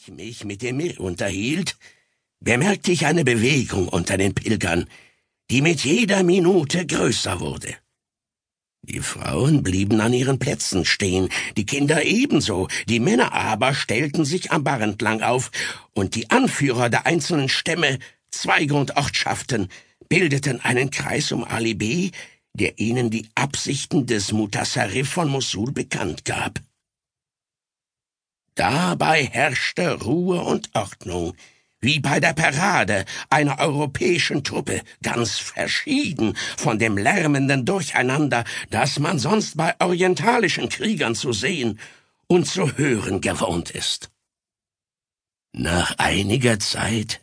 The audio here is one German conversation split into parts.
ich mich mit dem Mir unterhielt, bemerkte ich eine Bewegung unter den Pilgern, die mit jeder Minute größer wurde. Die Frauen blieben an ihren Plätzen stehen, die Kinder ebenso, die Männer aber stellten sich am Bar entlang auf, und die Anführer der einzelnen Stämme, Zweige und Ortschaften bildeten einen Kreis um Ali B., der ihnen die Absichten des Mutasarrif von Mosul bekannt gab. Dabei herrschte Ruhe und Ordnung, wie bei der Parade einer europäischen Truppe, ganz verschieden von dem lärmenden Durcheinander, das man sonst bei orientalischen Kriegern zu sehen und zu hören gewohnt ist. Nach einiger Zeit,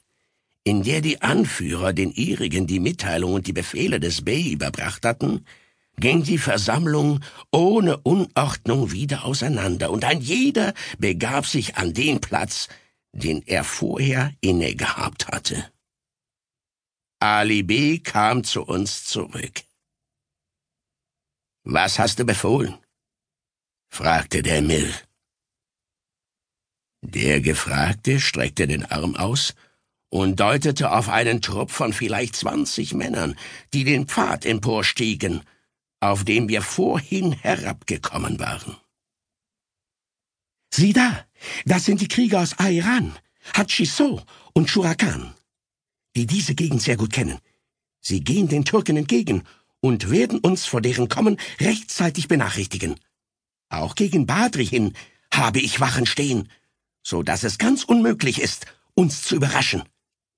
in der die Anführer den ihrigen die Mitteilung und die Befehle des Bey überbracht hatten, ging die Versammlung ohne Unordnung wieder auseinander, und ein jeder begab sich an den Platz, den er vorher inne gehabt hatte. Ali B. kam zu uns zurück. Was hast du befohlen? fragte der Mill. Der Gefragte streckte den Arm aus und deutete auf einen Trupp von vielleicht zwanzig Männern, die den Pfad emporstiegen, auf dem wir vorhin herabgekommen waren. Sieh da, das sind die Krieger aus Airan, Hatschiso und Shurakan, die diese Gegend sehr gut kennen. Sie gehen den Türken entgegen und werden uns vor deren Kommen rechtzeitig benachrichtigen. Auch gegen Badri hin habe ich Wachen stehen, so dass es ganz unmöglich ist, uns zu überraschen.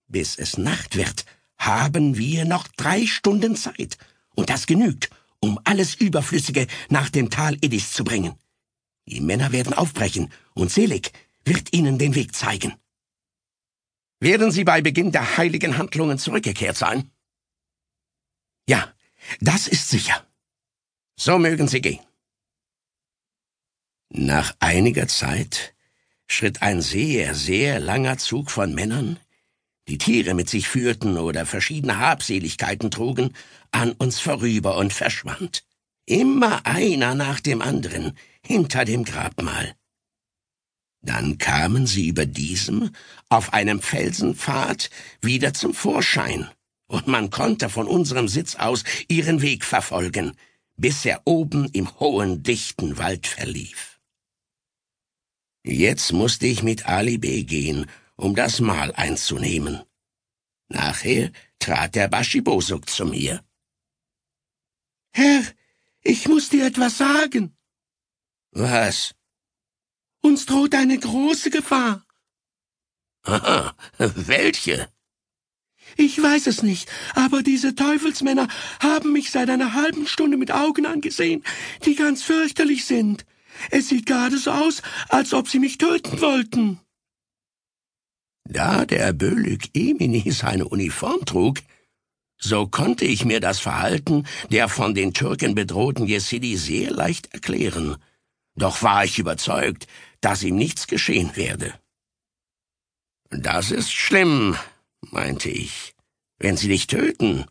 Bis es Nacht wird, haben wir noch drei Stunden Zeit, und das genügt, um alles Überflüssige nach dem Tal Idis zu bringen. Die Männer werden aufbrechen, und Selig wird ihnen den Weg zeigen. Werden Sie bei Beginn der heiligen Handlungen zurückgekehrt sein? Ja, das ist sicher. So mögen Sie gehen. Nach einiger Zeit schritt ein sehr, sehr langer Zug von Männern, die Tiere mit sich führten oder verschiedene Habseligkeiten trugen, an uns vorüber und verschwand. Immer einer nach dem anderen, hinter dem Grabmal. Dann kamen sie über diesem, auf einem Felsenpfad, wieder zum Vorschein, und man konnte von unserem Sitz aus ihren Weg verfolgen, bis er oben im hohen, dichten Wald verlief. Jetzt musste ich mit Ali B. gehen, um das Mahl einzunehmen. Nachher trat der Baschibosuk zu mir. Herr, ich muss dir etwas sagen. Was? Uns droht eine große Gefahr. Aha, welche? Ich weiß es nicht, aber diese Teufelsmänner haben mich seit einer halben Stunde mit Augen angesehen, die ganz fürchterlich sind. Es sieht gerade so aus, als ob sie mich töten wollten. Da der Bölük Emini seine Uniform trug, so konnte ich mir das Verhalten der von den Türken bedrohten Jesidi sehr leicht erklären. Doch war ich überzeugt, dass ihm nichts geschehen werde. Das ist schlimm, meinte ich. Wenn sie dich töten,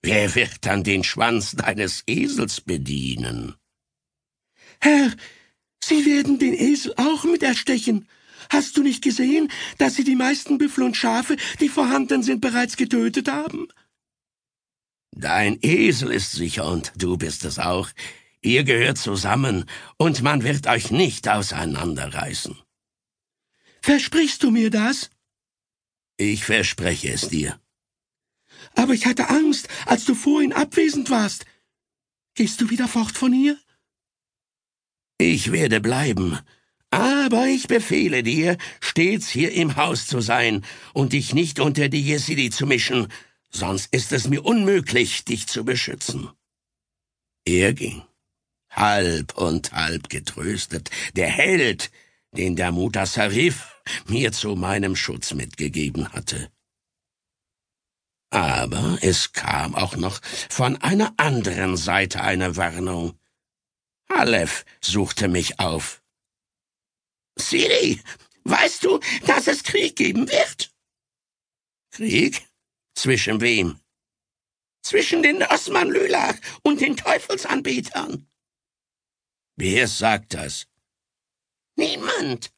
wer wird dann den Schwanz deines Esels bedienen? Herr, Sie werden den Esel auch mit erstechen. Hast du nicht gesehen, dass Sie die meisten Büffel und Schafe, die vorhanden sind, bereits getötet haben? Dein Esel ist sicher und du bist es auch. Ihr gehört zusammen, und man wird euch nicht auseinanderreißen. Versprichst du mir das? Ich verspreche es dir. Aber ich hatte Angst, als du vorhin abwesend warst. Gehst du wieder fort von hier? Ich werde bleiben, aber ich befehle dir, stets hier im Haus zu sein und dich nicht unter die Jesidi zu mischen, sonst ist es mir unmöglich, dich zu beschützen. Er ging halb und halb getröstet, der Held, den der Mutasarif mir zu meinem Schutz mitgegeben hatte. Aber es kam auch noch von einer anderen Seite eine Warnung. Aleph suchte mich auf. Siri, weißt du, dass es Krieg geben wird? Krieg? Zwischen wem? Zwischen den Osman Lülach und den Teufelsanbetern. Wer sagt das? Niemand.